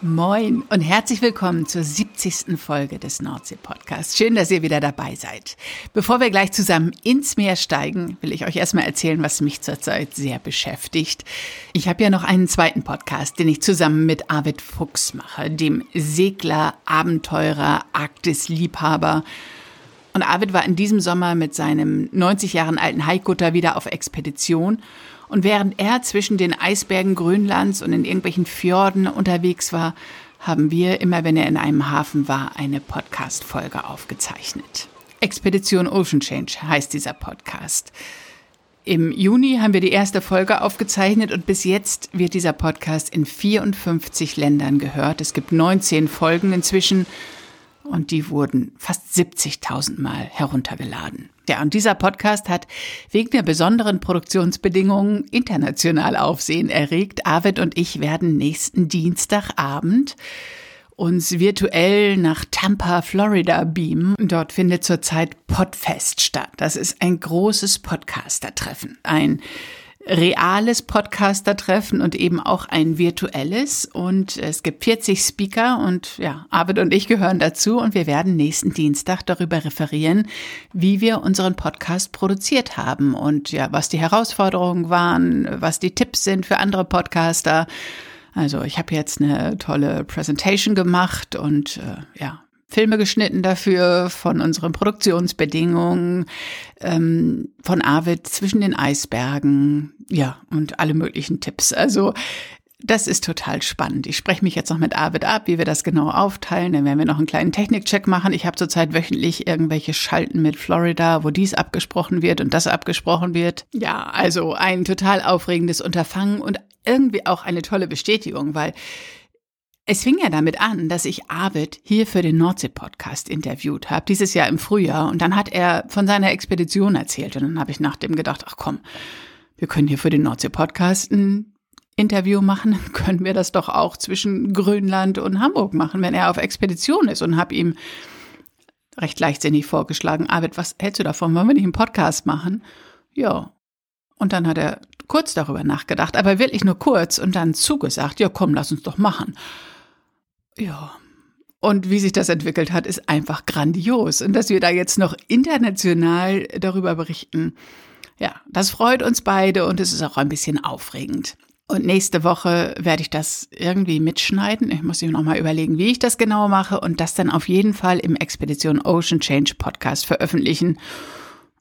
Moin und herzlich willkommen zur 70. Folge des Nordsee-Podcasts. Schön, dass ihr wieder dabei seid. Bevor wir gleich zusammen ins Meer steigen, will ich euch erstmal erzählen, was mich zurzeit sehr beschäftigt. Ich habe ja noch einen zweiten Podcast, den ich zusammen mit Arvid Fuchs mache, dem Segler, Abenteurer, Arktis-Liebhaber. Und Arvid war in diesem Sommer mit seinem 90 Jahren alten Haikutter wieder auf Expedition und während er zwischen den Eisbergen Grönlands und in irgendwelchen Fjorden unterwegs war, haben wir, immer wenn er in einem Hafen war, eine Podcast-Folge aufgezeichnet. Expedition Ocean Change heißt dieser Podcast. Im Juni haben wir die erste Folge aufgezeichnet und bis jetzt wird dieser Podcast in 54 Ländern gehört. Es gibt 19 Folgen inzwischen und die wurden fast 70.000 Mal heruntergeladen. Ja, und dieser Podcast hat wegen der besonderen Produktionsbedingungen international Aufsehen erregt. Arvid und ich werden nächsten Dienstagabend uns virtuell nach Tampa, Florida beamen. Dort findet zurzeit Podfest statt. Das ist ein großes Podcaster-Treffen. Ein reales Podcaster-Treffen und eben auch ein virtuelles. Und es gibt 40 Speaker und ja, Arvid und ich gehören dazu und wir werden nächsten Dienstag darüber referieren, wie wir unseren Podcast produziert haben und ja, was die Herausforderungen waren, was die Tipps sind für andere Podcaster. Also ich habe jetzt eine tolle Präsentation gemacht und äh, ja, Filme geschnitten dafür, von unseren Produktionsbedingungen, ähm, von Arvid zwischen den Eisbergen, ja, und alle möglichen Tipps. Also das ist total spannend. Ich spreche mich jetzt noch mit Arvid ab, wie wir das genau aufteilen. Dann werden wir noch einen kleinen Technikcheck machen. Ich habe zurzeit wöchentlich irgendwelche Schalten mit Florida, wo dies abgesprochen wird und das abgesprochen wird. Ja, also ein total aufregendes Unterfangen und irgendwie auch eine tolle Bestätigung, weil es fing ja damit an, dass ich Arvid hier für den Nordsee-Podcast interviewt habe, dieses Jahr im Frühjahr. Und dann hat er von seiner Expedition erzählt. Und dann habe ich nach dem gedacht, ach komm, wir können hier für den Nordsee-Podcast ein Interview machen. Dann können wir das doch auch zwischen Grönland und Hamburg machen, wenn er auf Expedition ist. Und habe ihm recht leichtsinnig vorgeschlagen, Arvid, was hältst du davon? Wollen wir nicht einen Podcast machen? Ja. Und dann hat er kurz darüber nachgedacht, aber wirklich nur kurz und dann zugesagt, ja komm, lass uns doch machen. Ja. Und wie sich das entwickelt hat, ist einfach grandios. Und dass wir da jetzt noch international darüber berichten, ja, das freut uns beide und es ist auch ein bisschen aufregend. Und nächste Woche werde ich das irgendwie mitschneiden. Ich muss mir nochmal überlegen, wie ich das genau mache und das dann auf jeden Fall im Expedition Ocean Change Podcast veröffentlichen.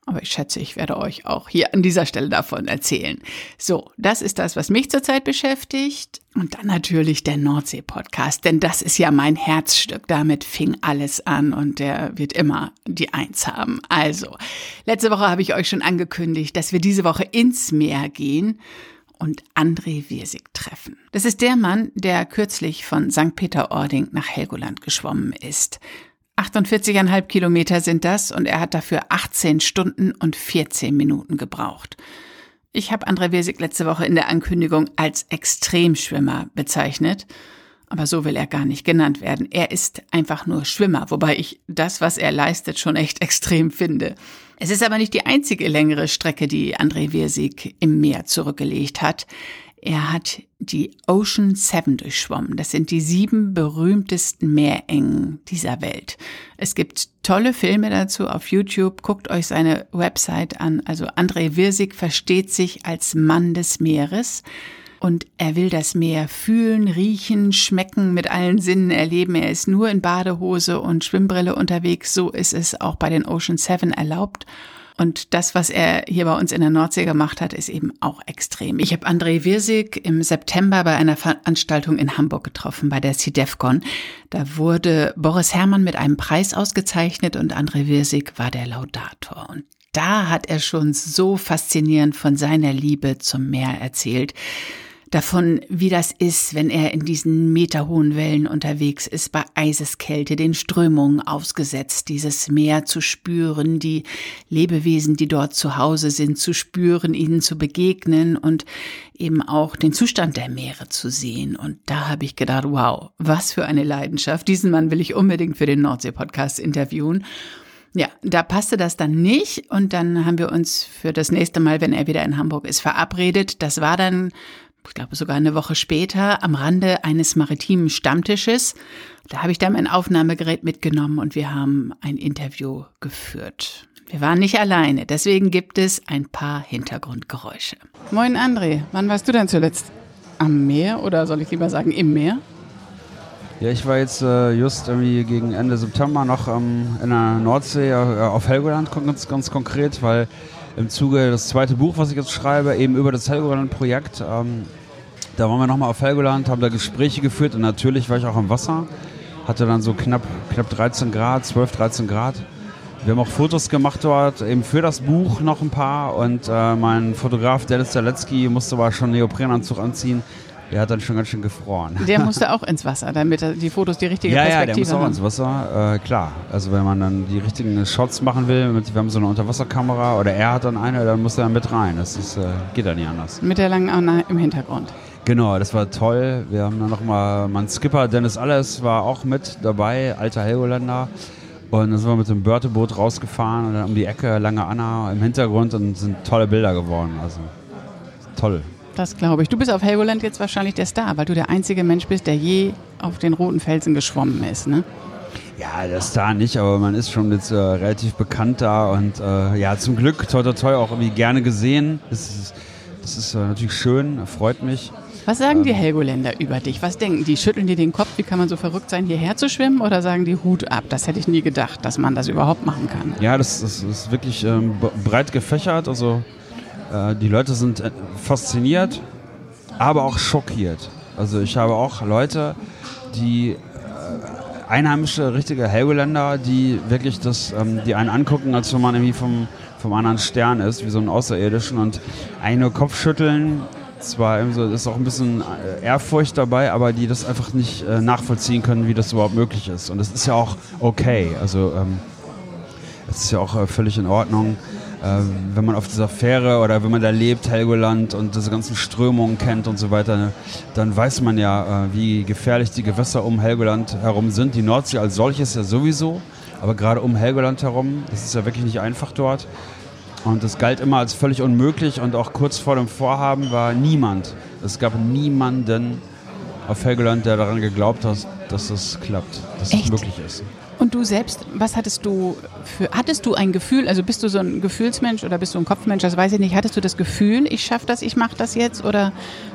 Aber ich schätze, ich werde euch auch hier an dieser Stelle davon erzählen. So, das ist das, was mich zurzeit beschäftigt. Und dann natürlich der Nordsee-Podcast, denn das ist ja mein Herzstück. Damit fing alles an und der wird immer die Eins haben. Also, letzte Woche habe ich euch schon angekündigt, dass wir diese Woche ins Meer gehen und André Wirsig treffen. Das ist der Mann, der kürzlich von St. Peter-Ording nach Helgoland geschwommen ist. 48,5 Kilometer sind das und er hat dafür 18 Stunden und 14 Minuten gebraucht. Ich habe André Wesig letzte Woche in der Ankündigung als Extremschwimmer bezeichnet, aber so will er gar nicht genannt werden. Er ist einfach nur Schwimmer, wobei ich das, was er leistet, schon echt extrem finde. Es ist aber nicht die einzige längere Strecke, die André Wirsig im Meer zurückgelegt hat. Er hat die Ocean Seven durchschwommen. Das sind die sieben berühmtesten Meerengen dieser Welt. Es gibt tolle Filme dazu auf YouTube. Guckt euch seine Website an. Also André Wirsig versteht sich als Mann des Meeres. Und er will das Meer fühlen, riechen, schmecken, mit allen Sinnen erleben. Er ist nur in Badehose und Schwimmbrille unterwegs. So ist es auch bei den Ocean Seven erlaubt. Und das, was er hier bei uns in der Nordsee gemacht hat, ist eben auch extrem. Ich habe André Wirsig im September bei einer Veranstaltung in Hamburg getroffen, bei der CDEFCON. Da wurde Boris Herrmann mit einem Preis ausgezeichnet und André Wirsig war der Laudator. Und da hat er schon so faszinierend von seiner Liebe zum Meer erzählt. Davon, wie das ist, wenn er in diesen meterhohen Wellen unterwegs ist, bei Eiseskälte, den Strömungen ausgesetzt, dieses Meer zu spüren, die Lebewesen, die dort zu Hause sind, zu spüren, ihnen zu begegnen und eben auch den Zustand der Meere zu sehen. Und da habe ich gedacht, wow, was für eine Leidenschaft. Diesen Mann will ich unbedingt für den Nordsee-Podcast interviewen. Ja, da passte das dann nicht und dann haben wir uns für das nächste Mal, wenn er wieder in Hamburg ist, verabredet. Das war dann ich glaube sogar eine Woche später, am Rande eines maritimen Stammtisches. Da habe ich dann mein Aufnahmegerät mitgenommen und wir haben ein Interview geführt. Wir waren nicht alleine, deswegen gibt es ein paar Hintergrundgeräusche. Moin André, wann warst du denn zuletzt? Am Meer oder soll ich lieber sagen im Meer? Ja, ich war jetzt äh, just irgendwie gegen Ende September noch ähm, in der Nordsee äh, auf Helgoland ganz, ganz konkret, weil im Zuge das zweite Buch, was ich jetzt schreibe, eben über das Helgoland-Projekt. Ähm, da waren wir nochmal auf Helgoland, haben da Gespräche geführt und natürlich war ich auch am Wasser. Hatte dann so knapp, knapp 13 Grad, 12, 13 Grad. Wir haben auch Fotos gemacht dort, eben für das Buch noch ein paar. Und äh, mein Fotograf Dennis Zaletzky musste aber schon einen Neoprenanzug anziehen. Der hat dann schon ganz schön gefroren. Der musste auch ins Wasser, damit die Fotos die richtige ja, Perspektive haben. Ja, der muss auch ins Wasser, äh, klar. Also wenn man dann die richtigen Shots machen will, mit, wir haben so eine Unterwasserkamera oder er hat dann eine, dann muss er mit rein. Das ist, äh, geht dann nicht anders. Mit der langen Anna im Hintergrund. Genau, das war toll. Wir haben dann nochmal, mein Skipper Dennis Alles war auch mit dabei, alter Helgoländer. Und dann sind wir mit dem Börteboot rausgefahren und dann um die Ecke, lange Anna im Hintergrund und sind tolle Bilder geworden. Also toll. Das glaube ich. Du bist auf Helgoland jetzt wahrscheinlich der Star, weil du der einzige Mensch bist, der je auf den roten Felsen geschwommen ist, ne? Ja, der Star nicht, aber man ist schon jetzt äh, relativ bekannt da und äh, ja, zum Glück, toi toi toi, auch irgendwie gerne gesehen. Das ist, das ist äh, natürlich schön, freut mich. Was sagen ähm, die Helgoländer über dich? Was denken die? Schütteln die den Kopf, wie kann man so verrückt sein, hierher zu schwimmen? Oder sagen die Hut ab? Das hätte ich nie gedacht, dass man das überhaupt machen kann. Ja, das, das ist wirklich ähm, breit gefächert. Also äh, die Leute sind äh, fasziniert, aber auch schockiert. Also ich habe auch Leute, die äh, einheimische, richtige Helgoländer, die wirklich das, ähm, die einen angucken, als wenn man irgendwie vom, vom anderen Stern ist, wie so ein Außerirdischen und eine Kopfschütteln. Zwar ist auch ein bisschen Ehrfurcht dabei, aber die das einfach nicht äh, nachvollziehen können, wie das überhaupt möglich ist. Und das ist ja auch okay. Also ähm, es ist ja auch äh, völlig in Ordnung äh, wenn man auf dieser Fähre oder wenn man da lebt, Helgoland und diese ganzen Strömungen kennt und so weiter, dann weiß man ja, äh, wie gefährlich die Gewässer um Helgoland herum sind. Die Nordsee als solches ja sowieso, aber gerade um Helgoland herum, das ist ja wirklich nicht einfach dort. Und das galt immer als völlig unmöglich und auch kurz vor dem Vorhaben war niemand, es gab niemanden auf Helgoland, der daran geglaubt hat, dass das klappt, dass es möglich ist. Und du selbst, was hattest du für, hattest du ein Gefühl, also bist du so ein Gefühlsmensch oder bist du ein Kopfmensch, das weiß ich nicht, hattest du das Gefühl, ich schaffe das, ich mache das jetzt oder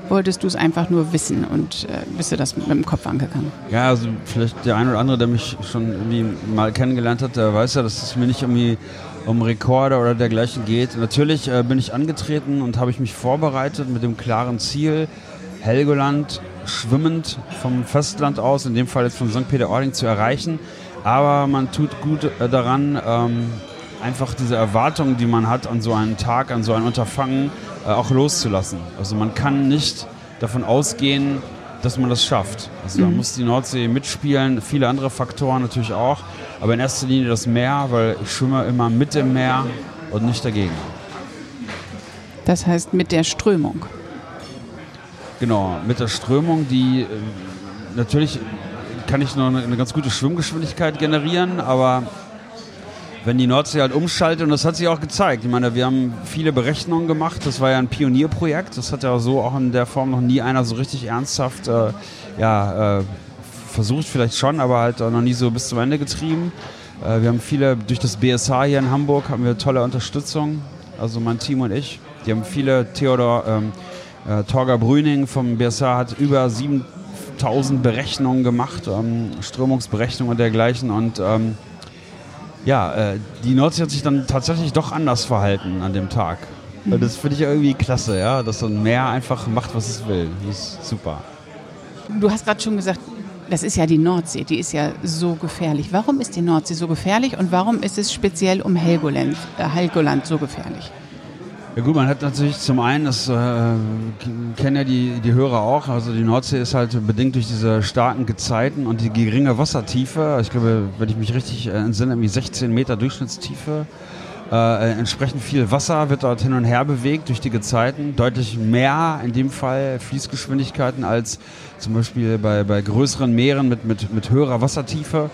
wolltest du es einfach nur wissen und äh, bist du das mit dem Kopf angegangen? Ja, also vielleicht der eine oder andere, der mich schon irgendwie mal kennengelernt hat, der weiß ja, dass es mir nicht irgendwie um Rekorde oder dergleichen geht. Natürlich äh, bin ich angetreten und habe ich mich vorbereitet mit dem klaren Ziel, Helgoland schwimmend vom Festland aus, in dem Fall jetzt von St. Peter-Ording zu erreichen. Aber man tut gut äh, daran, ähm, einfach diese Erwartungen, die man hat an so einen Tag, an so ein Unterfangen, äh, auch loszulassen. Also man kann nicht davon ausgehen, dass man das schafft. Also mhm. da muss die Nordsee mitspielen, viele andere Faktoren natürlich auch, aber in erster Linie das Meer, weil ich schwimme immer mit dem Meer und nicht dagegen. Das heißt mit der Strömung. Genau, mit der Strömung, die äh, natürlich kann ich nur eine, eine ganz gute Schwimmgeschwindigkeit generieren, aber wenn die Nordsee halt umschaltet, und das hat sich auch gezeigt. Ich meine, wir haben viele Berechnungen gemacht. Das war ja ein Pionierprojekt. Das hat ja so auch in der Form noch nie einer so richtig ernsthaft äh, ja, äh, versucht, vielleicht schon, aber halt noch nie so bis zum Ende getrieben. Äh, wir haben viele, durch das BSH hier in Hamburg haben wir tolle Unterstützung. Also mein Team und ich. Die haben viele, Theodor ähm, äh, Torger Brüning vom BSH hat über sieben 1000 Berechnungen gemacht, ähm, Strömungsberechnungen und dergleichen. Und ähm, ja, äh, die Nordsee hat sich dann tatsächlich doch anders verhalten an dem Tag. Mhm. Das finde ich irgendwie klasse, ja, dass so ein Meer einfach macht, was es will. Das ist super. Du hast gerade schon gesagt, das ist ja die Nordsee, die ist ja so gefährlich. Warum ist die Nordsee so gefährlich und warum ist es speziell um Helgoland, äh, Helgoland so gefährlich? Ja gut, man hat natürlich zum einen, das äh, kennen ja die, die Hörer auch, also die Nordsee ist halt bedingt durch diese starken Gezeiten und die geringe Wassertiefe, ich glaube, wenn ich mich richtig entsinne, irgendwie 16 Meter Durchschnittstiefe, äh, entsprechend viel Wasser wird dort hin und her bewegt durch die Gezeiten, deutlich mehr in dem Fall Fließgeschwindigkeiten als zum Beispiel bei, bei größeren Meeren mit, mit, mit höherer Wassertiefe.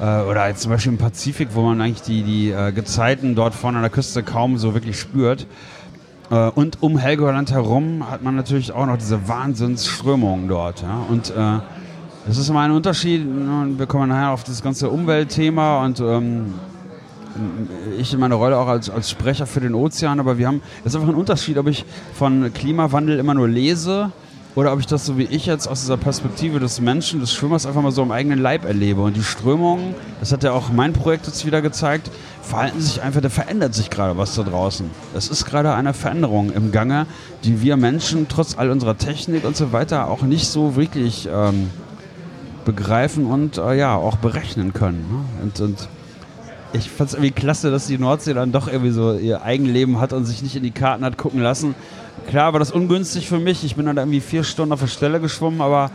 Äh, oder jetzt zum Beispiel im Pazifik, wo man eigentlich die, die äh, Gezeiten dort vorne an der Küste kaum so wirklich spürt. Äh, und um Helgoland herum hat man natürlich auch noch diese Wahnsinnsströmungen dort. Ja? Und äh, das ist immer ein Unterschied. Ne, wir kommen nachher auf das ganze Umweltthema und ähm, ich in meiner Rolle auch als, als Sprecher für den Ozean, aber wir haben, es ist einfach ein Unterschied, ob ich von Klimawandel immer nur lese oder ob ich das so wie ich jetzt aus dieser Perspektive des Menschen, des Schwimmers einfach mal so im eigenen Leib erlebe. Und die Strömungen, das hat ja auch mein Projekt jetzt wieder gezeigt, verhalten sich einfach, da verändert sich gerade was da draußen. Es ist gerade eine Veränderung im Gange, die wir Menschen trotz all unserer Technik und so weiter auch nicht so wirklich ähm, begreifen und äh, ja auch berechnen können. Ne? Und, und ich fand es irgendwie klasse, dass die Nordsee dann doch irgendwie so ihr Eigenleben hat und sich nicht in die Karten hat gucken lassen. Klar war das ungünstig für mich. Ich bin dann irgendwie vier Stunden auf der Stelle geschwommen, aber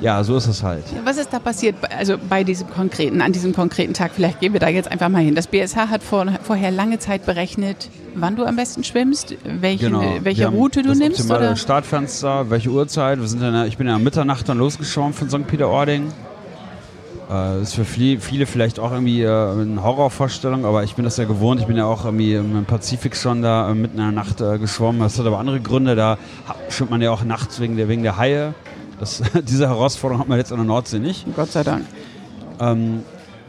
ja, so ist es halt. Was ist da passiert, also bei diesem konkreten, an diesem konkreten Tag? Vielleicht gehen wir da jetzt einfach mal hin. Das BSH hat vor, vorher lange Zeit berechnet, wann du am besten schwimmst, welche, Genau. welche Route du das nimmst. Oder? Startfenster, welche Uhrzeit. Wir sind in der, ich bin ja Mitternacht dann losgeschwommen von St. Peter-Ording. Äh, ist für viele, vielleicht auch irgendwie äh, eine Horrorvorstellung, aber ich bin das ja gewohnt. Ich bin ja auch irgendwie im Pazifik schon da äh, mitten in der Nacht äh, geschwommen. Das hat aber andere Gründe. Da schwimmt man ja auch nachts wegen der, wegen der Haie. Das, diese Herausforderung hat man jetzt an der Nordsee nicht. Gott sei Dank. Ähm,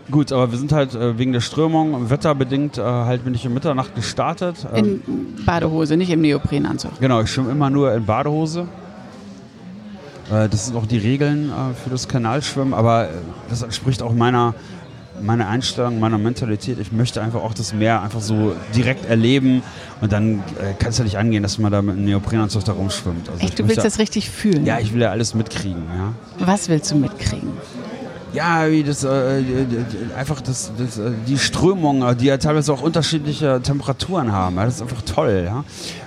gut, aber wir sind halt äh, wegen der Strömung, wetterbedingt, äh, halt bin ich um Mitternacht gestartet. Ähm, In Badehose, nicht im Neoprenanzug. Genau, ich schwimme immer nur in Badehose. Äh, das sind auch die Regeln äh, für das Kanalschwimmen, aber äh, das entspricht auch meiner, meiner Einstellung, meiner Mentalität. Ich möchte einfach auch das Meer einfach so direkt erleben und dann äh, kann es ja nicht angehen, dass man da mit einem Neoprenanzug da rumschwimmt. Also ich Echt, du willst möchte- das richtig fühlen? Ja, ich will ja alles mitkriegen, ja. Was willst du mitkriegen? Ja, wie das äh, die- einfach das, das, äh, die Strömungen, äh, die ja teilweise auch unterschiedliche Temperaturen haben. Das ist einfach toll, ja.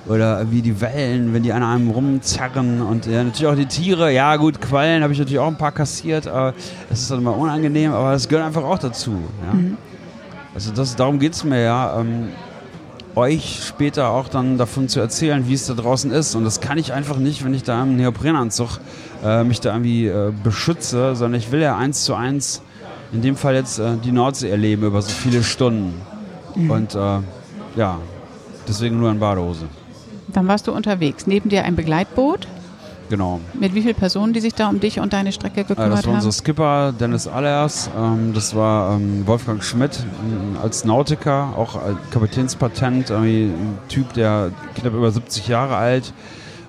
Oder wie die Wellen, wenn die an einem rumzerren und ja, natürlich auch die Tiere. Ja, gut, Quallen habe ich natürlich auch ein paar kassiert. Äh, das ist dann immer unangenehm, aber das gehört einfach auch dazu. Ja. Also das, darum geht es mir ja. Ähm, euch später auch dann davon zu erzählen, wie es da draußen ist. Und das kann ich einfach nicht, wenn ich da im Neoprenanzug äh, mich da irgendwie äh, beschütze, sondern ich will ja eins zu eins in dem Fall jetzt äh, die Nordsee erleben über so viele Stunden. Und äh, ja, deswegen nur in Badehose. Dann warst du unterwegs. Neben dir ein Begleitboot. Genau. Mit wie vielen Personen, die sich da um dich und deine Strecke Äh, gekümmert das war unser haben? Skipper Dennis Allers, ähm, das war ähm, Wolfgang Schmidt ähm, als Nautiker, auch als Kapitänspatent, ein Typ, der knapp über 70 Jahre alt,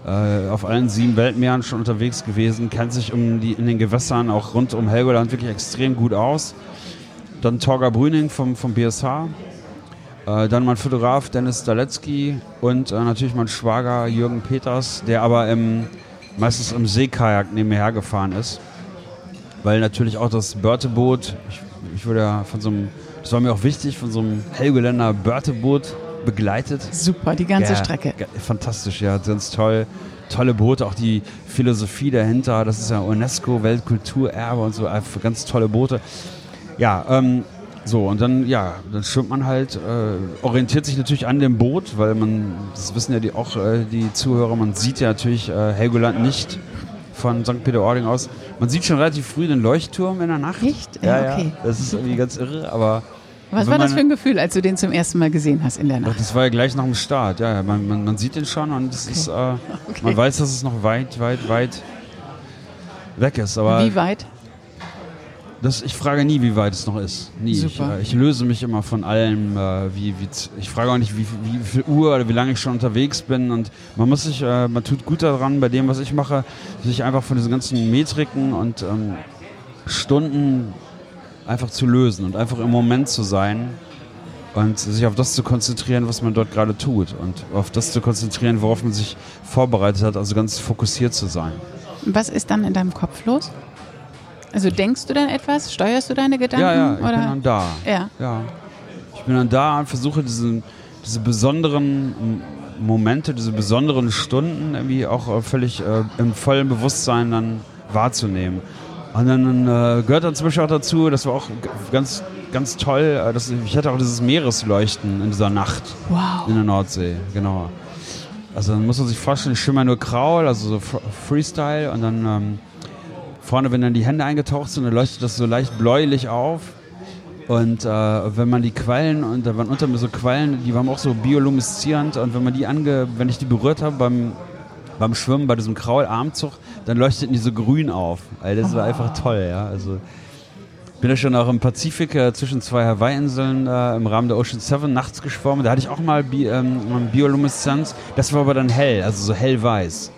äh, auf allen sieben Weltmeeren schon unterwegs gewesen, kennt sich um die, in den Gewässern auch rund um Helgoland wirklich extrem gut aus. Dann Torger Brüning vom, vom BSH, äh, dann mein Fotograf Dennis Daletzky und äh, natürlich mein Schwager Jürgen Peters, der aber im, meistens im Seekajak neben mir hergefahren ist. Weil natürlich auch das Börteboot, ich, ich wurde ja von so einem, das war mir auch wichtig, von so einem Helgoländer Börteboot begleitet. Super, die ganze Ja, Strecke. Fantastisch, ja, ganz toll. Tolle Boote, auch die Philosophie dahinter, das ist ja UNESCO, Weltkulturerbe und so, ganz tolle Boote. Ja, ähm, so, und dann, ja, dann schwimmt man halt, äh, orientiert sich natürlich an dem Boot, weil man, das wissen ja die, auch äh, die Zuhörer, man sieht ja natürlich äh, Helgoland nicht von St. Peter-Ording aus. Man sieht schon relativ früh den Leuchtturm in der Nacht. Echt? Ja, okay. ja. Das ist irgendwie ganz irre, aber Was war das für ein Gefühl, als du den zum ersten Mal gesehen hast in der Ach, Nacht? das war ja gleich nach dem Start, ja. Man, man, man sieht den schon und es ist, äh, man weiß, dass es noch weit, weit, weit weg ist. Aber Wie weit? Das, ich frage nie, wie weit es noch ist. Nie. Ich, äh, ich löse mich immer von allem. Äh, wie, wie, ich frage auch nicht, wie, wie viel Uhr oder wie lange ich schon unterwegs bin. Und man muss sich, äh, man tut gut daran, bei dem, was ich mache, sich einfach von diesen ganzen Metriken und ähm, Stunden einfach zu lösen und einfach im Moment zu sein und sich auf das zu konzentrieren, was man dort gerade tut und auf das zu konzentrieren, worauf man sich vorbereitet hat, also ganz fokussiert zu sein. Was ist dann in deinem Kopf los? Also denkst du dann etwas? Steuerst du deine Gedanken? Ja, ja, ich oder? bin dann da. ja. Ja. Ich bin dann da und versuche diesen, diese besonderen Momente, diese besonderen Stunden irgendwie auch äh, völlig äh, im vollen Bewusstsein dann wahrzunehmen. Und dann äh, gehört dann zum Beispiel auch dazu, das war auch ganz, ganz toll, äh, dass, ich hatte auch dieses Meeresleuchten in dieser Nacht Wow. in der Nordsee, genau. Also dann muss man sich vorstellen, ich schimmer nur Kraul, also so Freestyle und dann ähm, vorne, wenn dann die Hände eingetaucht sind, dann leuchtet das so leicht bläulich auf. Und äh, wenn man die Quallen, und da waren unter mir so Quallen, die waren auch so biolumeszierend und wenn man die ange, wenn ich die berührt habe beim, beim Schwimmen, bei diesem Kraularmzug, dann leuchteten die so grün auf. Also das war einfach toll, ja. Also ich bin ja schon auch im Pazifik äh, zwischen zwei Hawaii-Inseln äh, im Rahmen der Ocean Seven nachts geschwommen. Da hatte ich auch mal Bi ähm, Biolumineszenz. Das war aber dann hell, also so hellweiß.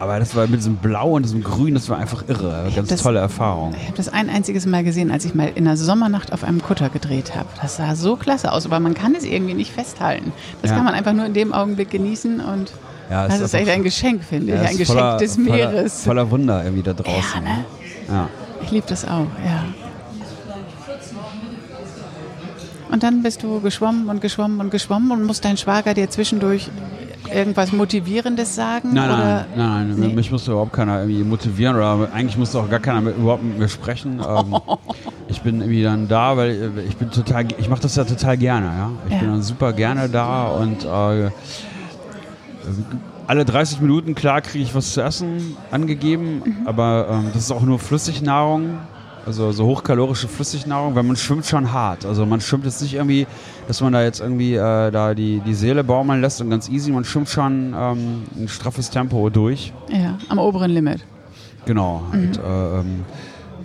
Aber das war mit diesem Blau und diesem Grün, das war einfach irre. Ganz das- tolle Erfahrung. Ich habe das ein einziges Mal gesehen, als ich mal in einer Sommernacht auf einem Kutter gedreht habe. Das sah so klasse aus, aber man kann es irgendwie nicht festhalten. Das Ja. kann man einfach nur in dem Augenblick genießen und Ja, das ist ist echt ein Geschenk, finde Ja, ich. Ein Geschenk voller- des voller- Meeres. Voller Wunder irgendwie da draußen. Ne? Ja. Ich liebe das auch, ja. Und dann bist du geschwommen und geschwommen und geschwommen und muss dein Schwager dir zwischendurch irgendwas Motivierendes sagen? Nein, nein, nein, nein. Nee. Mich musste überhaupt keiner irgendwie motivieren oder eigentlich musste auch gar keiner mit, überhaupt mit mir sprechen. Ähm, ich bin irgendwie dann da, weil äh, ich bin total, ich mache das ja total gerne, ja. Ich Ja. bin dann super gerne da und äh, alle 30 Minuten, klar, kriege ich was zu essen angegeben, Mhm. aber ähm, das ist auch nur Flüssignahrung, also so hochkalorische Flüssignahrung, weil man schwimmt schon hart. Also man schwimmt jetzt nicht irgendwie, dass man da jetzt irgendwie äh, da die, die Seele baumeln lässt und ganz easy, man schwimmt schon ähm, ein straffes Tempo durch. Ja, am oberen Limit. Genau. Halt, äh, ähm,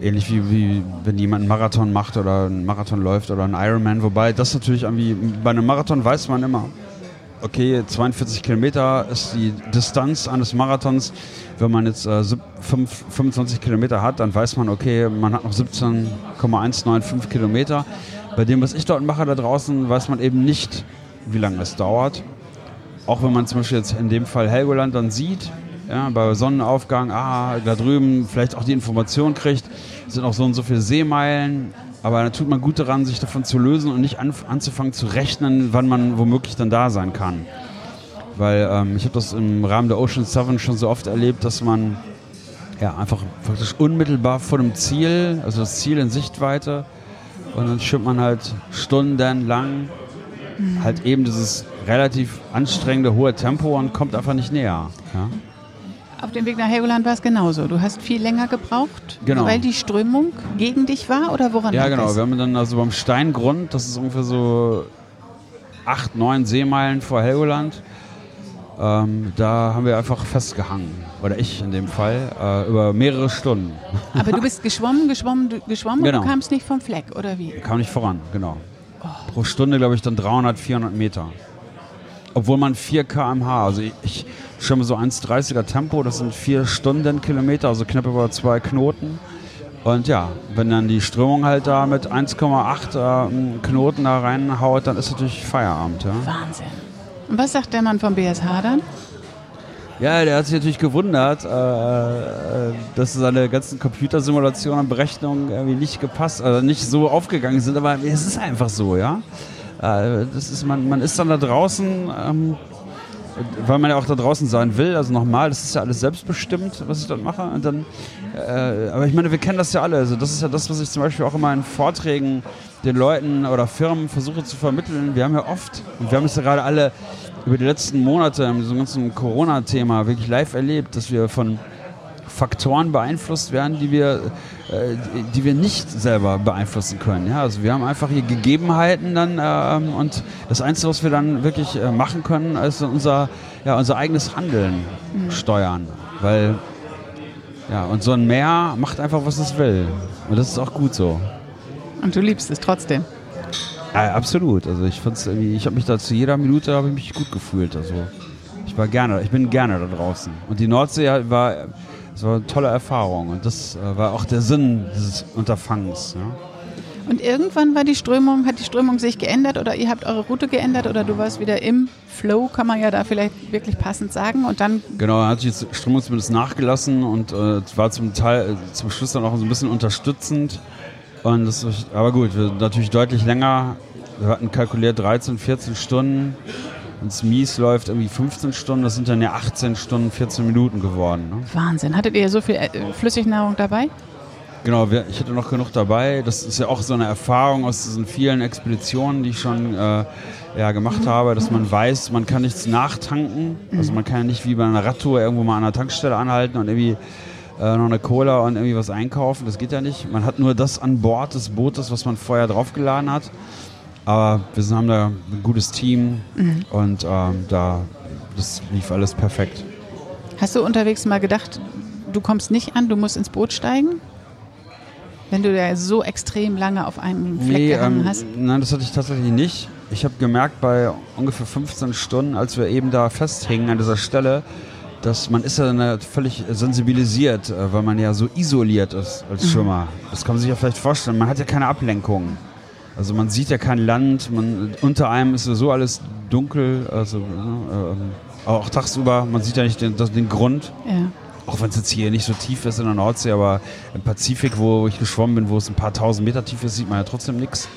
ähnlich wie, wie wenn jemand einen Marathon macht oder einen Marathon läuft oder einen Ironman, wobei das natürlich irgendwie, bei einem Marathon weiß man immer, okay, 42 Kilometer ist die Distanz eines Marathons. Wenn man jetzt äh, sieb- fünf- 25 Kilometer hat, dann weiß man, okay, man hat noch 17,195 Kilometer. Bei dem, was ich dort mache da draußen, weiß man eben nicht, wie lange es dauert. Auch wenn man zum Beispiel jetzt in dem Fall Helgoland dann sieht, ja, bei Sonnenaufgang, ah, da drüben vielleicht auch die Information kriegt, sind auch so und so viele Seemeilen. Aber da tut man gut daran, sich davon zu lösen und nicht an, anzufangen zu rechnen, wann man womöglich dann da sein kann. Weil ähm, ich habe das im Rahmen der Ocean Seven schon so oft erlebt, dass man ja einfach praktisch unmittelbar vor dem Ziel, also das Ziel in Sichtweite, und dann schwimmt man halt stundenlang halt eben dieses relativ anstrengende hohe Tempo und kommt einfach nicht näher. Ja? Auf dem Weg nach Helgoland war es genauso. Du hast viel länger gebraucht, Genau. weil die Strömung gegen dich war oder woran Ja, genau. es? Wir haben dann also beim Steingrund, das ist ungefähr so acht, neun Seemeilen vor Helgoland, ähm, da haben wir einfach festgehangen. Oder ich in dem Fall, äh, über mehrere Stunden. Aber du bist geschwommen, geschwommen, du- geschwommen Genau. und du kamst nicht vom Fleck, oder wie? Kam nicht voran, genau. Pro Stunde, glaube ich, dann 300, 400 Meter. Obwohl man 4 km/h, also ich, ich schwimme so 1,30er Tempo, das sind 4 Stundenkilometer, also knapp über zwei Knoten. Und ja, wenn dann die Strömung halt da mit 1,8 äh, Knoten da reinhaut, dann ist natürlich Feierabend. Ja? Wahnsinn. Und was sagt der Mann vom BSH dann? Ja, der hat sich natürlich gewundert, äh, äh, dass seine ganzen Computersimulationen und Berechnungen irgendwie nicht gepasst, also nicht so aufgegangen sind, aber es ist einfach so, ja. Äh, das ist, man, man ist dann da draußen, ähm, weil man ja auch da draußen sein will, also nochmal, das ist ja alles selbstbestimmt, was ich dort mache. Und dann, äh, aber ich meine, wir kennen das ja alle. Also das ist ja das, was ich zum Beispiel auch immer in Vorträgen den Leuten oder Firmen versuche zu vermitteln. Wir haben ja oft, und wir haben es ja gerade alle über die letzten Monate in diesem ganzen Corona-Thema wirklich live erlebt, dass wir von Faktoren beeinflusst werden, die wir, äh, die- wir nicht selber beeinflussen können. Ja, also wir haben einfach hier Gegebenheiten dann ähm, und das Einzige, was wir dann wirklich äh, machen können, ist unser, ja, unser eigenes Handeln steuern. Weil ja, und so ein Meer macht einfach, was es will. Und das ist auch gut so. Und du liebst es trotzdem. Ja, absolut. Also ich fand's ich habe mich da zu jeder Minute habe ich mich gut gefühlt. Also ich war gerne, ich bin gerne da draußen. Und die Nordsee war, das war eine tolle Erfahrung. Und das äh, war auch der Sinn dieses Unterfangens. Ja. Und irgendwann war die Strömung, hat die Strömung sich geändert oder ihr habt eure Route geändert oder du warst wieder im Flow, kann man ja da vielleicht wirklich passend sagen. Und dann, Genau, hat die Strömung zumindest nachgelassen und äh, es war zum Teil äh, zum Schluss dann auch so ein bisschen unterstützend. Und das, aber gut, wir natürlich deutlich länger. Wir hatten kalkuliert 13, 14 Stunden. Wenn es mies läuft, irgendwie 15 Stunden. Das sind dann ja 18 Stunden, 14 Minuten geworden. Ne? Wahnsinn. Hattet ihr so viel äh, Flüssignahrung dabei? Genau, wir, ich hatte noch genug dabei. Das ist ja auch so eine Erfahrung aus diesen vielen Expeditionen, die ich schon äh, ja, gemacht habe, dass man weiß, man kann nichts nachtanken. Also man kann ja nicht wie bei einer Radtour irgendwo mal an einer Tankstelle anhalten und irgendwie äh, noch eine Cola und irgendwie was einkaufen. Das geht ja nicht. Man hat nur das an Bord des Bootes, was man vorher draufgeladen hat. Aber wir haben da ein gutes Team und ähm, da das lief alles perfekt. Hast du unterwegs mal gedacht, du kommst nicht an, du musst ins Boot steigen? Wenn du da so extrem lange auf einem Fleck gehangen ähm, hast? nein, das hatte ich tatsächlich nicht. Ich habe gemerkt bei ungefähr 15 Stunden, als wir eben da festhingen an dieser Stelle, dass man ist ja dann völlig sensibilisiert, äh, weil man ja so isoliert ist als Schwimmer. Das kann man sich ja vielleicht vorstellen. Man hat ja keine Ablenkung. Also man sieht ja kein Land, man, unter einem ist so alles dunkel, also ähm, auch tagsüber, man sieht ja nicht den, das, den Grund. Ja. Auch wenn es jetzt hier nicht so tief ist in der Nordsee, aber im Pazifik, wo ich geschwommen bin, wo es ein paar tausend Meter tief ist, sieht man ja trotzdem nichts.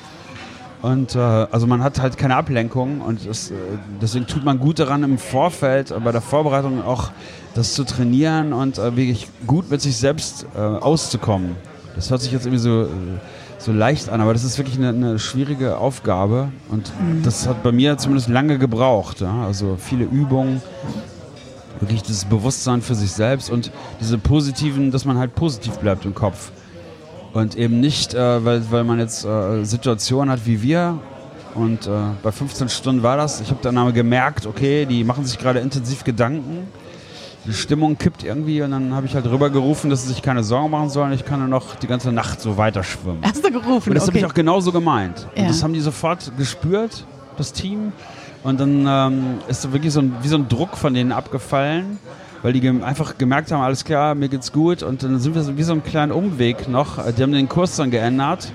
Und äh, also man hat halt keine Ablenkung und es, äh, deswegen tut man gut daran im Vorfeld, äh, bei der Vorbereitung auch das zu trainieren und äh, wirklich gut mit sich selbst äh, auszukommen. Das hört sich jetzt irgendwie so, äh, so leicht an, aber das ist wirklich eine, eine schwierige Aufgabe und das hat bei mir zumindest lange gebraucht. Ja? Also viele Übungen, wirklich das Bewusstsein für sich selbst und diese positiven, dass man halt positiv bleibt im Kopf. Und eben nicht, äh, weil, weil man jetzt äh, Situationen hat wie wir. Und äh, bei 15 Stunden war das. Ich habe dann aber gemerkt, okay, die machen sich gerade intensiv Gedanken. Die Stimmung kippt irgendwie und dann habe ich halt rübergerufen, dass sie sich keine Sorgen machen sollen. Ich kann dann noch die ganze Nacht so weiter schwimmen. Hast du gerufen? Und das habe okay. ich auch genauso gemeint. Ja. Und das haben die sofort gespürt, das Team. Und dann ähm, ist so wirklich so ein, wie so ein Druck von denen abgefallen, weil die gem einfach gemerkt haben, alles klar, mir geht's gut. Und dann sind wir so wie so einen kleinen Umweg noch. Äh, Die haben den Kurs dann geändert,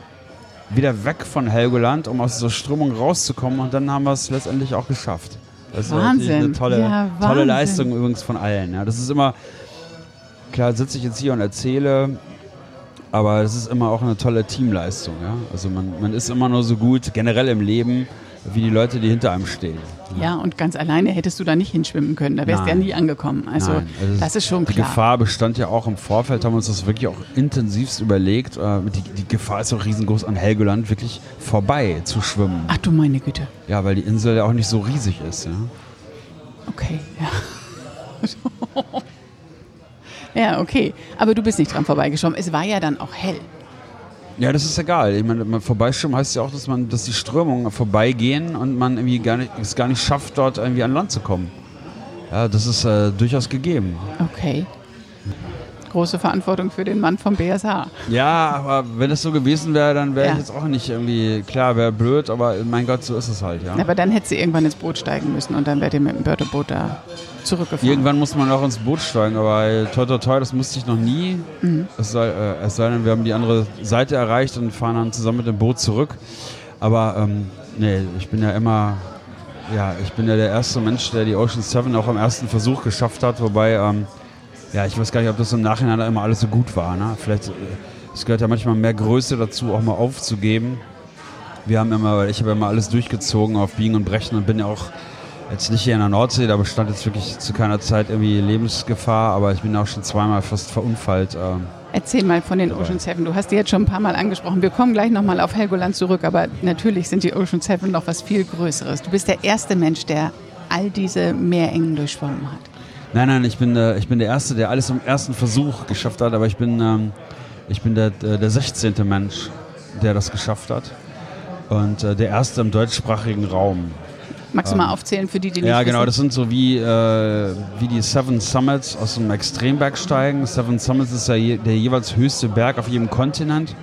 wieder weg von Helgoland, um aus dieser Strömung rauszukommen. Und dann haben wir es letztendlich auch geschafft. Das Wahnsinn. eine tolle, Ja, tolle. Leistung übrigens von allen. Ja, das ist immer, klar sitze ich jetzt hier und erzähle, aber es ist immer auch eine tolle Teamleistung. Ja? Also man, man ist immer nur so gut, generell im Leben, wie die Leute, die hinter einem stehen. Ja, und ganz alleine hättest du da nicht hinschwimmen können. Da wärst du ja nie angekommen. Also, also das ist schon Die klar. Gefahr bestand ja auch im Vorfeld, haben wir uns das wirklich auch intensivst überlegt. Äh, Die, die Gefahr ist auch riesengroß, an Helgoland wirklich vorbei zu schwimmen. Ach du meine Güte. Ja, weil die Insel ja auch nicht so riesig ist. Ja? Okay, ja. ja, okay. Aber du bist nicht dran vorbeigeschwommen. Es war ja dann auch hell. Ja, das ist egal. Ich meine, vorbeischwimmen heißt ja auch, dass man, dass die Strömungen vorbeigehen und man irgendwie gar nicht, es gar nicht schafft, dort irgendwie an Land zu kommen. Ja, das ist äh, durchaus gegeben. Okay. Große Verantwortung für den Mann vom BSH. Ja, aber wenn es so gewesen wäre, dann wäre Ja. ich jetzt auch nicht irgendwie, klar, wäre blöd, aber mein Gott, so ist es halt, ja. Aber dann hätte sie irgendwann ins Boot steigen müssen und dann wärt ihr mit dem Börteboot da zurückgefahren. Irgendwann muss man auch ins Boot steigen, aber toi toi toi, das musste ich noch nie. Mhm. Es, sei, äh, es sei denn, wir haben die andere Seite erreicht und fahren dann zusammen mit dem Boot zurück. Aber ähm, nee, ich bin ja immer, ja, ich bin ja der erste Mensch, der die Ocean 7 auch am ersten Versuch geschafft hat, wobei, ähm, ja, ich weiß gar nicht, ob das im Nachhinein immer alles so gut war. Ne? Vielleicht, äh, es gehört ja manchmal mehr Größe dazu, auch mal aufzugeben. Wir haben immer, ich habe immer alles durchgezogen auf Biegen und Brechen und bin ja auch jetzt nicht hier in der Nordsee, da bestand jetzt wirklich zu keiner Zeit irgendwie Lebensgefahr, aber ich bin auch schon zweimal fast verunfallt. Ähm, Erzähl mal von den Ocean Seven. Du hast die jetzt schon ein paar Mal angesprochen. Wir kommen gleich nochmal auf Helgoland zurück, aber natürlich sind die Ocean Seven noch was viel Größeres. Du bist der erste Mensch, der all diese Meerengen durchschwommen hat. Nein, nein, ich bin, äh, ich bin der Erste, der alles im ersten Versuch geschafft hat, aber ich bin, ähm, ich bin der, äh, der 16. Mensch, der das geschafft hat. Und äh, der Erste im deutschsprachigen Raum. Magst du mal aufzählen für die, die nicht Ja, genau, das wissen? sind so wie, äh, wie die Seven Summits aus dem Extrembergsteigen. Seven Summits ist ja je, der jeweils höchste Berg auf jedem Kontinent.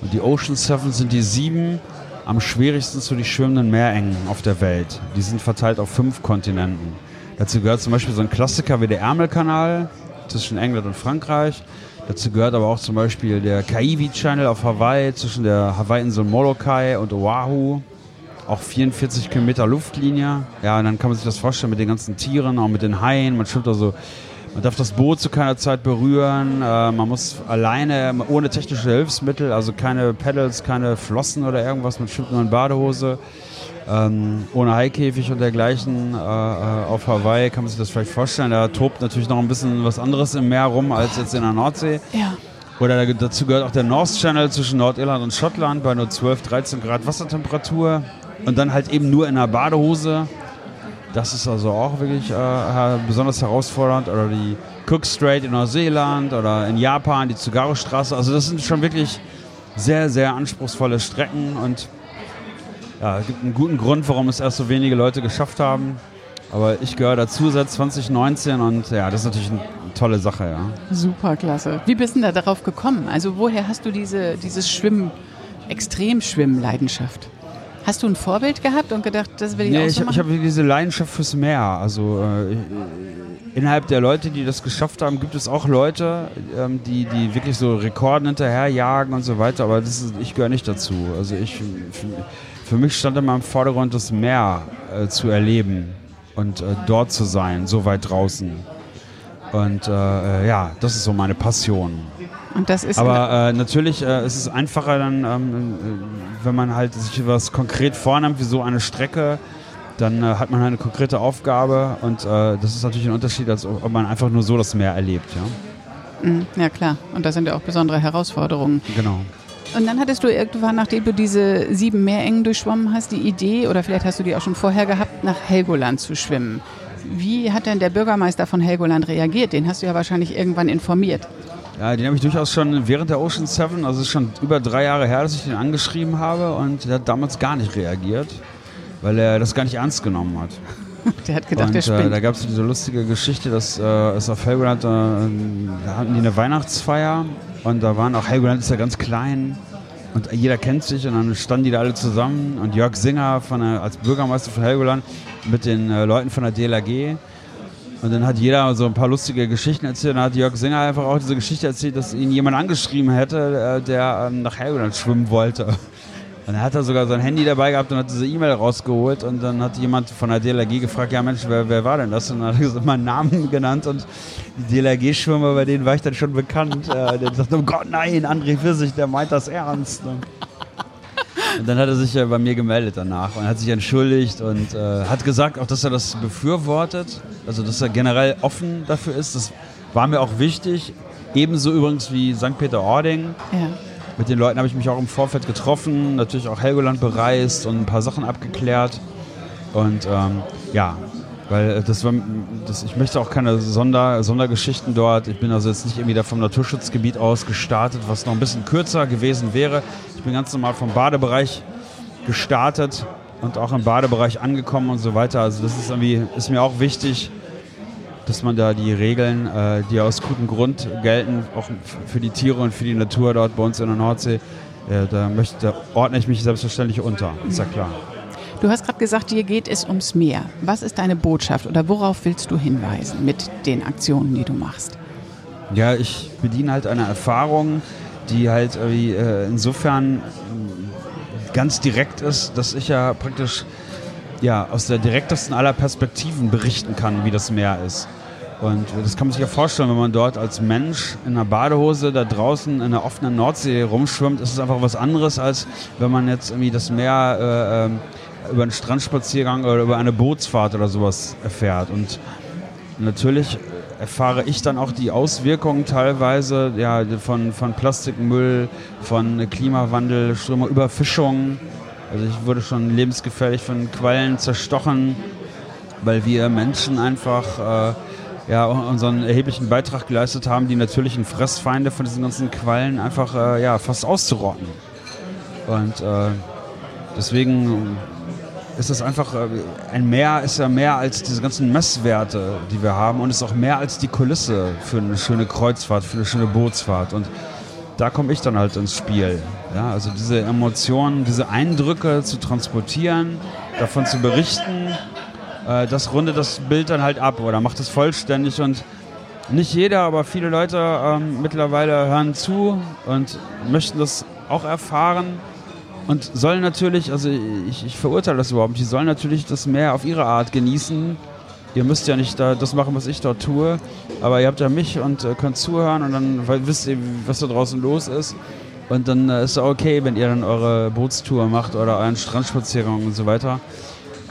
Und die Ocean Seven sind die sieben am schwierigsten zu durchschwimmenden Meerengen auf der Welt. Die sind verteilt auf fünf Kontinenten. Dazu gehört zum Beispiel so ein Klassiker wie der Ärmelkanal zwischen England und Frankreich. Dazu gehört aber auch zum Beispiel der Kaiwi Channel auf Hawaii zwischen der Hawaii-Insel Molokai und Oahu auch 44 Kilometer Luftlinie. Ja, und dann kann man sich das vorstellen mit den ganzen Tieren, auch mit den Haien. Man schwimmt also, man darf das Boot zu keiner Zeit berühren. Äh, man muss alleine, ohne technische Hilfsmittel, also keine Pedals, keine Flossen oder irgendwas, man schwimmt nur in Badehose. Ähm, ohne Haikäfig und dergleichen äh, äh, auf Hawaii kann man sich das vielleicht vorstellen. Da tobt natürlich noch ein bisschen was anderes im Meer rum als jetzt in der Nordsee. Ja. Oder dazu gehört auch der North Channel zwischen Nordirland und Schottland bei nur 12, 13 Grad Wassertemperatur. Und dann halt eben nur in einer Badehose. Das ist also auch wirklich äh, besonders herausfordernd. Oder die Cook Strait in Neuseeland oder in Japan, die Tsugaru-Straße. Also das sind schon wirklich sehr, sehr anspruchsvolle Strecken. Und ja, es gibt einen guten Grund, warum es erst so wenige Leute geschafft haben. Aber ich gehöre dazu seit 2019 und ja, das ist natürlich eine tolle Sache, ja. Super klasse. Wie bist du da darauf gekommen? Also woher hast du diese dieses Schwimmen, Extremschwimmleidenschaft? Hast du ein Vorbild gehabt und gedacht, das will ich nee, auch so ich, machen? Ich habe diese Leidenschaft fürs Meer. Also äh, innerhalb der Leute, die das geschafft haben, gibt es auch Leute, ähm, die, die wirklich so Rekorden hinterherjagen und so weiter. Aber ist, ich gehöre nicht dazu. Also ich, für, mich stand immer im Vordergrund, das Meer äh, zu erleben und äh, dort zu sein, so weit draußen. Und äh, äh, ja, das ist so meine Passion. Und das ist Aber äh, natürlich äh, ist es einfacher dann, ähm, äh, wenn man halt sich was konkret vornimmt, wie so eine Strecke, dann hat man eine konkrete Aufgabe und das ist natürlich ein Unterschied, als ob man einfach nur so das Meer erlebt. Ja, mhm, ja klar. Und das sind ja auch besondere Herausforderungen. Genau. Und dann hattest du irgendwann, nachdem du diese sieben Meerengen durchschwommen hast, die Idee, oder vielleicht hast du die auch schon vorher gehabt, nach Helgoland zu schwimmen. Wie hat denn der Bürgermeister von Helgoland reagiert? Den hast du ja wahrscheinlich irgendwann informiert. Ja, den habe ich durchaus schon während der Ocean Seven, also es ist schon über drei Jahre her, dass ich den angeschrieben habe und der hat damals gar nicht reagiert, weil er das gar nicht ernst genommen hat. Der hat gedacht, und, der äh, spinnt. Äh, da gab es diese lustige Geschichte, dass äh, es auf Helgoland, äh, da hatten die eine Weihnachtsfeier und da waren auch, Helgoland ist ja ganz klein und jeder kennt sich und dann standen die da alle zusammen und Jörg Singer von der, als Bürgermeister von Helgoland mit den äh, Leuten von der DLRG. Und dann hat jeder so ein paar lustige Geschichten erzählt. Und dann hat Jörg Singer einfach auch diese Geschichte erzählt, dass ihn jemand angeschrieben hätte, äh, der ähm, nach Helgoland schwimmen wollte. Und dann hat er sogar sein Handy dabei gehabt und hat diese E-Mail rausgeholt und dann hat jemand von der DLRG gefragt, ja Mensch, wer, wer war denn das? Und dann hat er meinen Namen genannt und die DLRG-Schwimmer, bei denen war ich dann schon bekannt. Äh, der sagte, oh Gott, nein, André Pfirsich, der meint das ernst. Und dann hat er sich ja bei mir gemeldet danach und hat sich entschuldigt und äh, hat gesagt, auch dass er das befürwortet, also dass er generell offen dafür ist. Das war mir auch wichtig. Ebenso übrigens wie St. Peter-Ording. Ja. Mit den Leuten habe ich mich auch im Vorfeld getroffen, natürlich auch Helgoland bereist und ein paar Sachen abgeklärt. Und ähm, ja, weil das war, das, ich möchte auch keine Sonder, Sondergeschichten dort. Ich bin also jetzt nicht irgendwie da vom Naturschutzgebiet aus gestartet, was noch ein bisschen kürzer gewesen wäre. Ich bin ganz normal vom Badebereich gestartet und auch im Badebereich angekommen und so weiter. Also das ist irgendwie, ist mir auch wichtig, dass man da die Regeln, äh, die aus gutem Grund gelten, auch für die Tiere und für die Natur dort bei uns in der Nordsee, äh, da, möchte, da ordne ich mich selbstverständlich unter, ist ja klar. Du hast gerade gesagt, dir geht es ums Meer. Was ist deine Botschaft oder worauf willst du hinweisen mit den Aktionen, die du machst? Ja, ich bediene halt eine Erfahrung, die halt äh, insofern ganz direkt ist, dass ich ja praktisch ja, aus der direktesten aller Perspektiven berichten kann, wie das Meer ist. Und das kann man sich ja vorstellen, wenn man dort als Mensch in einer Badehose da draußen in der offenen Nordsee rumschwimmt, ist es einfach was anderes, als wenn man jetzt irgendwie das Meer äh, ähm, über einen Strandspaziergang oder über eine Bootsfahrt oder sowas erfährt. Und natürlich erfahre ich dann auch die Auswirkungen teilweise ja, von, von Plastikmüll, von Klimawandel, Strömung, Überfischung. Also ich wurde schon lebensgefährlich von Quallen zerstochen, weil wir Menschen einfach... Äh, ja, unseren erheblichen Beitrag geleistet haben, die natürlichen Fressfeinde von diesen ganzen Quallen einfach äh, ja, fast auszurotten. Und äh, deswegen ist es einfach, äh, ein Meer ist ja mehr als diese ganzen Messwerte, die wir haben und ist auch mehr als die Kulisse für eine schöne Kreuzfahrt, für eine schöne Bootsfahrt. Und da komme ich dann halt ins Spiel. Ja, also diese Emotionen, diese Eindrücke zu transportieren, davon zu berichten äh, das rundet das Bild dann halt ab oder macht es vollständig und nicht jeder, aber viele Leute ähm, mittlerweile hören zu und möchten das auch erfahren und sollen natürlich, also ich, ich verurteile das überhaupt nicht, die sollen natürlich das Meer auf ihre Art genießen. Ihr müsst ja nicht da, das machen, was ich dort tue, aber ihr habt ja mich und äh, könnt zuhören und dann wisst ihr, was da draußen los ist. Und dann äh, ist es okay, wenn ihr dann eure Bootstour macht oder euren Strandspaziergang und so weiter.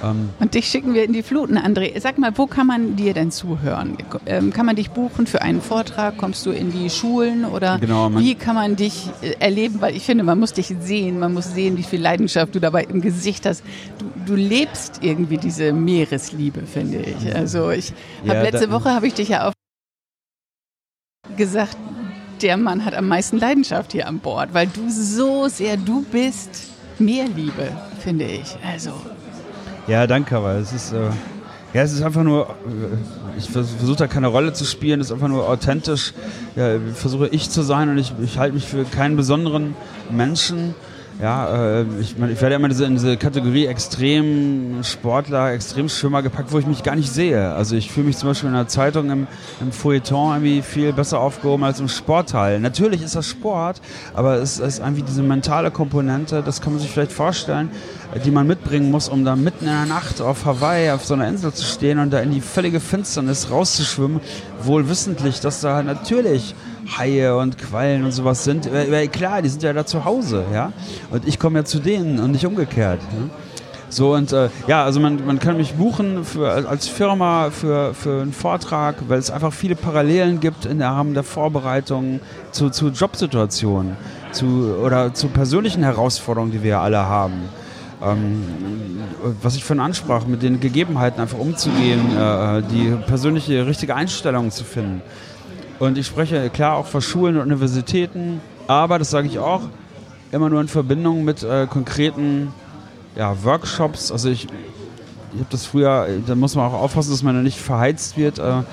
Ähm und dich schicken wir in die Fluten, André. Sag mal, wo kann man dir denn zuhören? Ähm, kann man dich buchen für einen Vortrag? Kommst du in die Schulen oder genau, wie kann man dich äh, erleben? Weil ich finde, man muss dich sehen, man muss sehen, wie viel Leidenschaft du dabei im Gesicht hast. Du, du lebst irgendwie diese Meeresliebe, finde ich. Also ich habe ja, letzte Woche habe ich dich ja auch gesagt, der Mann hat am meisten Leidenschaft hier an Bord, weil du so sehr du bist. Mehr Liebe, finde ich. Also ja, danke, weil es ist, äh, ja, es ist einfach nur, äh, ich versuche da keine Rolle zu spielen, es ist einfach nur authentisch. Ja, versuche ich zu sein und ich, ich halte mich für keinen besonderen Menschen. Ja, äh, ich, ich werde immer in diese, Kategorie Extremsportler, Extremschwimmer gepackt, wo ich mich gar nicht sehe. Also ich fühle mich zum Beispiel in der Zeitung im, im Feuilleton irgendwie viel besser aufgehoben als im Sportteil. Natürlich ist das Sport, aber es ist irgendwie diese mentale Komponente, das kann man sich vielleicht vorstellen, die man mitbringen muss, um da mitten in der Nacht auf Hawaii auf so einer Insel zu stehen und da in die völlige Finsternis rauszuschwimmen, wohl wissentlich, dass da natürlich Haie und Quallen und sowas sind. Weil, klar, die sind ja da zu Hause, ja. Und ich komme ja zu denen und nicht umgekehrt. Ja? So und äh, ja, also man, man kann mich buchen für, als Firma für, für einen Vortrag, weil es einfach viele Parallelen gibt in der Rahmen der Vorbereitung zu, zu Jobsituationen zu, oder zu persönlichen Herausforderungen, die wir ja alle haben. Ähm, was ich von ansprach, mit den Gegebenheiten einfach umzugehen, äh, die persönliche richtige Einstellung zu finden. Und ich spreche klar auch vor Schulen und Universitäten, aber das sage ich auch, immer nur in Verbindung mit äh, konkreten ja, Workshops. Also ich, ich habe das früher, da muss man auch aufpassen, dass man da nicht verheizt wird. Äh,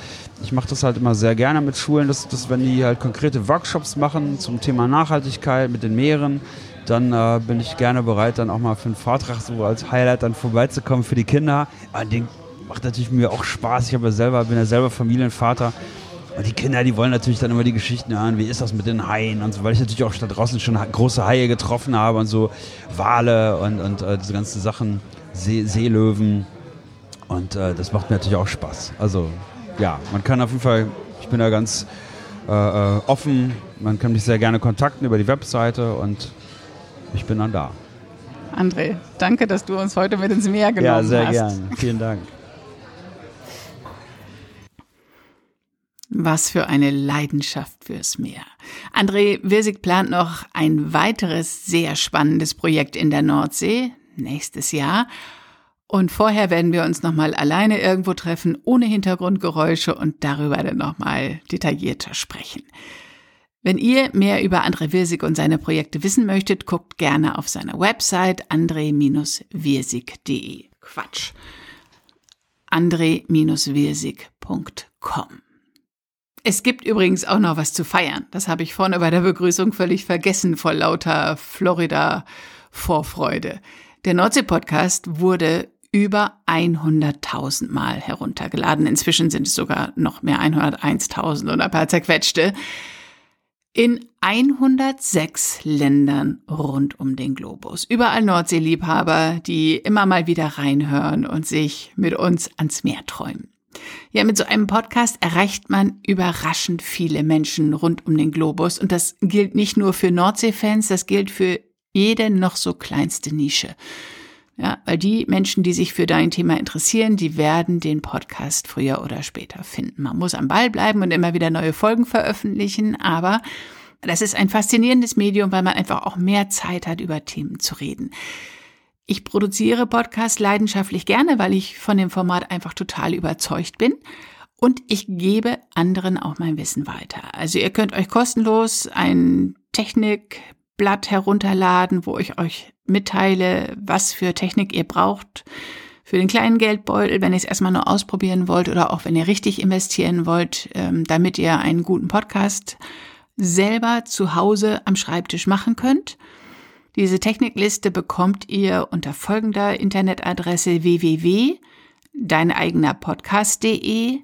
ich mache das halt immer sehr gerne mit Schulen, dass, dass wenn die halt konkrete Workshops machen zum Thema Nachhaltigkeit mit den Meeren, dann äh, bin ich gerne bereit, dann auch mal für einen Vortrag so als Highlight dann vorbeizukommen für die Kinder. Aber den macht natürlich mir auch Spaß. Ich ja selber, bin ja selber Familienvater. Und die Kinder, die wollen natürlich dann immer die Geschichten hören, wie ist das mit den Haien und so, weil ich natürlich auch da draußen schon große Haie getroffen habe und so Wale und, und äh, diese ganzen Sachen, See, Seelöwen. Und äh, das macht mir natürlich auch Spaß. Also ja, man kann auf jeden Fall, ich bin da ganz äh, äh offen, man kann mich sehr gerne kontakten über die Webseite und ich bin dann da. André, danke, dass du uns heute mit ins Meer genommen hast. Ja, sehr gerne. Vielen Dank. Was für eine Leidenschaft fürs Meer. André Wirsig plant noch ein weiteres sehr spannendes Projekt in der Nordsee nächstes Jahr. Und vorher werden wir uns nochmal alleine irgendwo treffen, ohne Hintergrundgeräusche und darüber dann nochmal detaillierter sprechen. Wenn ihr mehr über André Wirsig und seine Projekte wissen möchtet, guckt gerne auf seiner Website andre-wirsig.de. Quatsch. andre-wirsig.com. Es gibt übrigens auch noch was zu feiern. Das habe ich vorne bei der Begrüßung völlig vergessen vor lauter Florida-Vorfreude. Der Nordsee-Podcast wurde über 100.000 Mal heruntergeladen. Inzwischen sind es sogar noch mehr 101.000 und ein paar zerquetschte. In 106 Ländern rund um den Globus. Überall Nordseeliebhaber, die immer mal wieder reinhören und sich mit uns ans Meer träumen. Ja, mit so einem Podcast erreicht man überraschend viele Menschen rund um den Globus. Und das gilt nicht nur für Nordsee-Fans, das gilt für jede noch so kleinste Nische. Ja, weil die Menschen, die sich für dein Thema interessieren, die werden den Podcast früher oder später finden. Man muss am Ball bleiben und immer wieder neue Folgen veröffentlichen, aber das ist ein faszinierendes Medium, weil man einfach auch mehr Zeit hat, über Themen zu reden. Ich produziere Podcasts leidenschaftlich gerne, weil ich von dem Format einfach total überzeugt bin. Und ich gebe anderen auch mein Wissen weiter. Also ihr könnt euch kostenlos ein Technikblatt herunterladen, wo ich euch mitteile, was für Technik ihr braucht. Für den kleinen Geldbeutel, wenn ihr es erstmal nur ausprobieren wollt oder auch wenn ihr richtig investieren wollt, ähm, damit ihr einen guten Podcast selber zu Hause am Schreibtisch machen könnt. Diese Technikliste bekommt ihr unter folgender Internetadresse www.deineigenerpodcast.de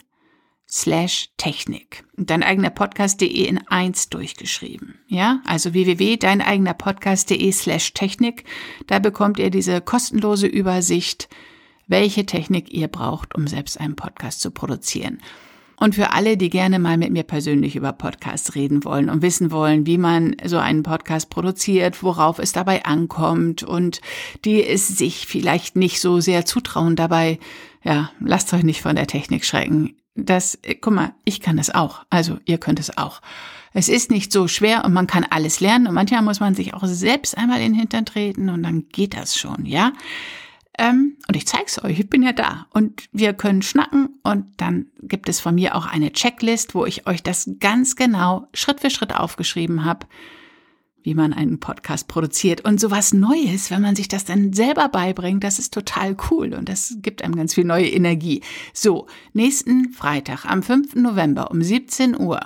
slash Technik. Dein eigener Podcast.de in eins durchgeschrieben. Ja, also www.deineigenerpodcast.de slash Technik. Da bekommt ihr diese kostenlose Übersicht, welche Technik ihr braucht, um selbst einen Podcast zu produzieren. Und für alle, die gerne mal mit mir persönlich über Podcasts reden wollen und wissen wollen, wie man so einen Podcast produziert, worauf es dabei ankommt und die es sich vielleicht nicht so sehr zutrauen dabei, ja, lasst euch nicht von der Technik schrecken. Das, guck mal, ich kann das auch. Also ihr könnt es auch. Es ist nicht so schwer und man kann alles lernen und manchmal muss man sich auch selbst einmal in den Hintern treten und dann geht das schon, ja? Ähm, und ich zeig's euch, ich bin ja da. Und wir können schnacken und dann gibt es von mir auch eine Checklist, wo ich euch das ganz genau Schritt für Schritt aufgeschrieben habe, wie man einen Podcast produziert. Und sowas Neues, wenn man sich das dann selber beibringt, das ist total cool und das gibt einem ganz viel neue Energie. So, nächsten Freitag am 5. November um 17 Uhr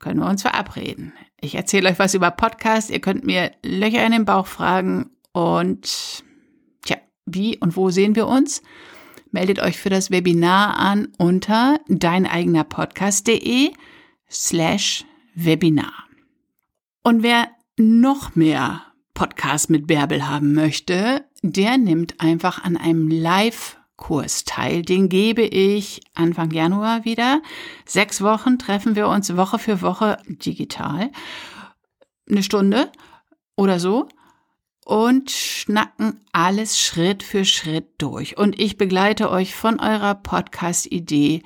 können wir uns verabreden. Ich erzähle euch was über Podcast, ihr könnt mir Löcher in den Bauch fragen und wie und wo sehen wir uns? Meldet euch für das Webinar an unter deineigenerpodcast.de slash Webinar. Und wer noch mehr Podcast mit Bärbel haben möchte, der nimmt einfach an einem Live-Kurs teil. Den gebe ich Anfang Januar wieder. Sechs Wochen treffen wir uns Woche für Woche digital. Eine Stunde oder so und schnacken alles Schritt für Schritt durch. Und ich begleite euch von eurer Podcast-Idee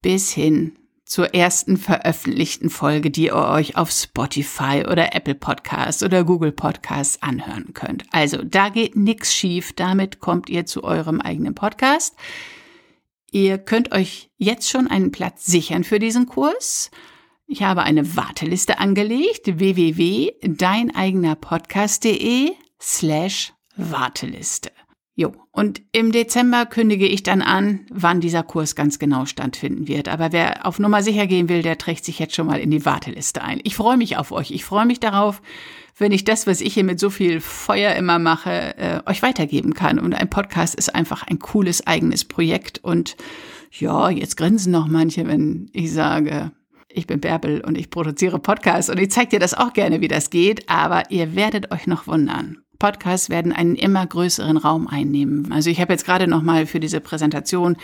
bis hin zur ersten veröffentlichten Folge, die ihr euch auf Spotify oder Apple Podcasts oder Google Podcasts anhören könnt. Also da geht nichts schief. Damit kommt ihr zu eurem eigenen Podcast. Ihr könnt euch jetzt schon einen Platz sichern für diesen Kurs. Ich habe eine Warteliste angelegt, www.deineigenerpodcast.de slash Warteliste. Jo, und im Dezember kündige ich dann an, wann dieser Kurs ganz genau stattfinden wird. Aber wer auf Nummer sicher gehen will, der trägt sich jetzt schon mal in die Warteliste ein. Ich freue mich auf euch. Ich freue mich darauf, wenn ich das, was ich hier mit so viel Feuer immer mache, äh, euch weitergeben kann. Und ein Podcast ist einfach ein cooles eigenes Projekt. Und ja, jetzt grinsen noch manche, wenn ich sage, ich bin Bärbel und ich produziere Podcasts und ich zeige dir das auch gerne, wie das geht, aber ihr werdet euch noch wundern. Podcasts werden einen immer größeren Raum einnehmen. Also ich habe jetzt gerade noch mal für diese Präsentation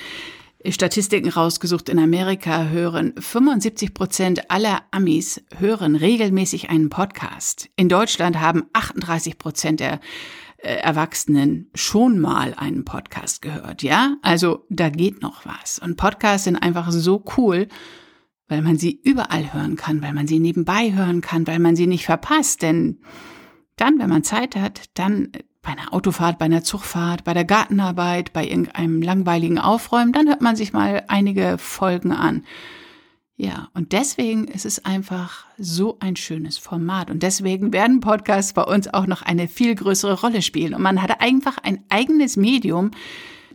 Statistiken rausgesucht. In Amerika hören 75 Prozent aller Amis hören regelmäßig einen Podcast. In Deutschland haben 38 Prozent der äh, Erwachsenen schon mal einen Podcast gehört. Ja, also da geht noch was. Und Podcasts sind einfach so cool, weil man sie überall hören kann, weil man sie nebenbei hören kann, weil man sie nicht verpasst. Denn dann, wenn man Zeit hat, dann bei einer Autofahrt, bei einer Zugfahrt, bei der Gartenarbeit, bei irgendeinem langweiligen Aufräumen, dann hört man sich mal einige Folgen an. Ja, und deswegen ist es einfach so ein schönes Format. Und deswegen werden Podcasts bei uns auch noch eine viel größere Rolle spielen. Und man hat einfach ein eigenes Medium,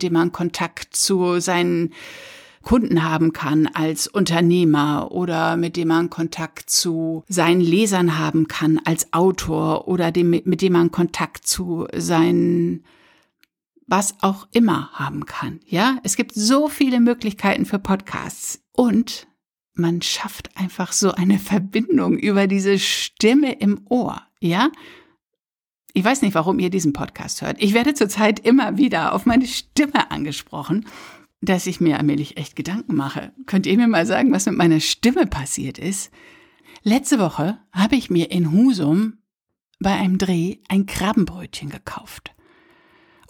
dem man Kontakt zu seinen Kunden haben kann als Unternehmer oder mit dem man Kontakt zu seinen Lesern haben kann als Autor oder dem, mit dem man Kontakt zu seinen was auch immer haben kann. Ja, es gibt so viele Möglichkeiten für Podcasts und man schafft einfach so eine Verbindung über diese Stimme im Ohr. Ja, ich weiß nicht, warum ihr diesen Podcast hört. Ich werde zurzeit immer wieder auf meine Stimme angesprochen dass ich mir allmählich echt Gedanken mache. Könnt ihr mir mal sagen, was mit meiner Stimme passiert ist? Letzte Woche habe ich mir in Husum bei einem Dreh ein Krabbenbrötchen gekauft.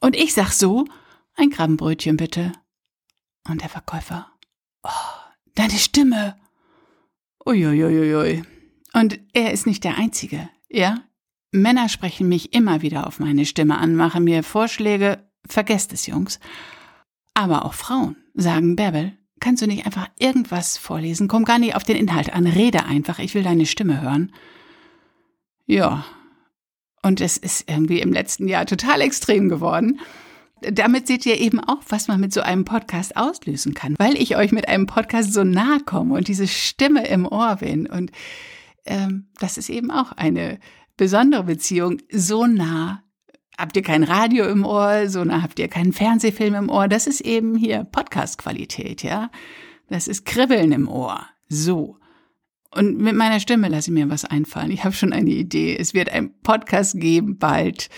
Und ich sag so, ein Krabbenbrötchen bitte. Und der Verkäufer, oh, deine Stimme. Uiuiuiui. Und er ist nicht der Einzige, ja? Männer sprechen mich immer wieder auf meine Stimme an, machen mir Vorschläge, vergesst es, Jungs. Aber auch Frauen sagen, Bärbel, kannst du nicht einfach irgendwas vorlesen? Komm gar nicht auf den Inhalt an, rede einfach, ich will deine Stimme hören. Ja. Und es ist irgendwie im letzten Jahr total extrem geworden. Damit seht ihr eben auch, was man mit so einem Podcast auslösen kann, weil ich euch mit einem Podcast so nahe komme und diese Stimme im Ohr bin. Und ähm, das ist eben auch eine besondere Beziehung, so nah habt ihr kein Radio im Ohr, so na, habt ihr keinen Fernsehfilm im Ohr. Das ist eben hier Podcast-Qualität, ja. Das ist Kribbeln im Ohr. So. Und mit meiner Stimme lasse ich mir was einfallen. Ich habe schon eine Idee. Es wird einen Podcast geben bald,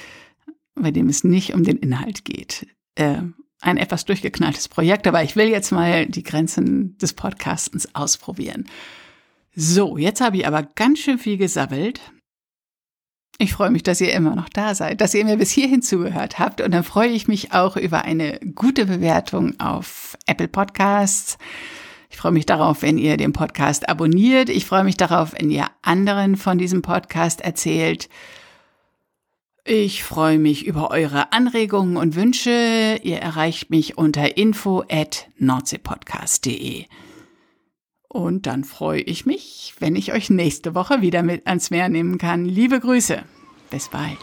bei dem es nicht um den Inhalt geht. Äh, ein etwas durchgeknalltes Projekt, aber ich will jetzt mal die Grenzen des Podcastens ausprobieren. So, jetzt habe ich aber ganz schön viel gesabbelt. Ich freue mich, dass ihr immer noch da seid, dass ihr mir bis hierhin zugehört habt und dann freue ich mich auch über eine gute Bewertung auf Apple Podcasts. Ich freue mich darauf, wenn ihr den Podcast abonniert. Ich freue mich darauf, wenn ihr anderen von diesem Podcast erzählt. Ich freue mich über eure Anregungen und Wünsche. Ihr erreicht mich unter info at nordseepodcast.de. Und dann freue ich mich, wenn ich euch nächste Woche wieder mit ans Meer nehmen kann. Liebe Grüße. Bis bald.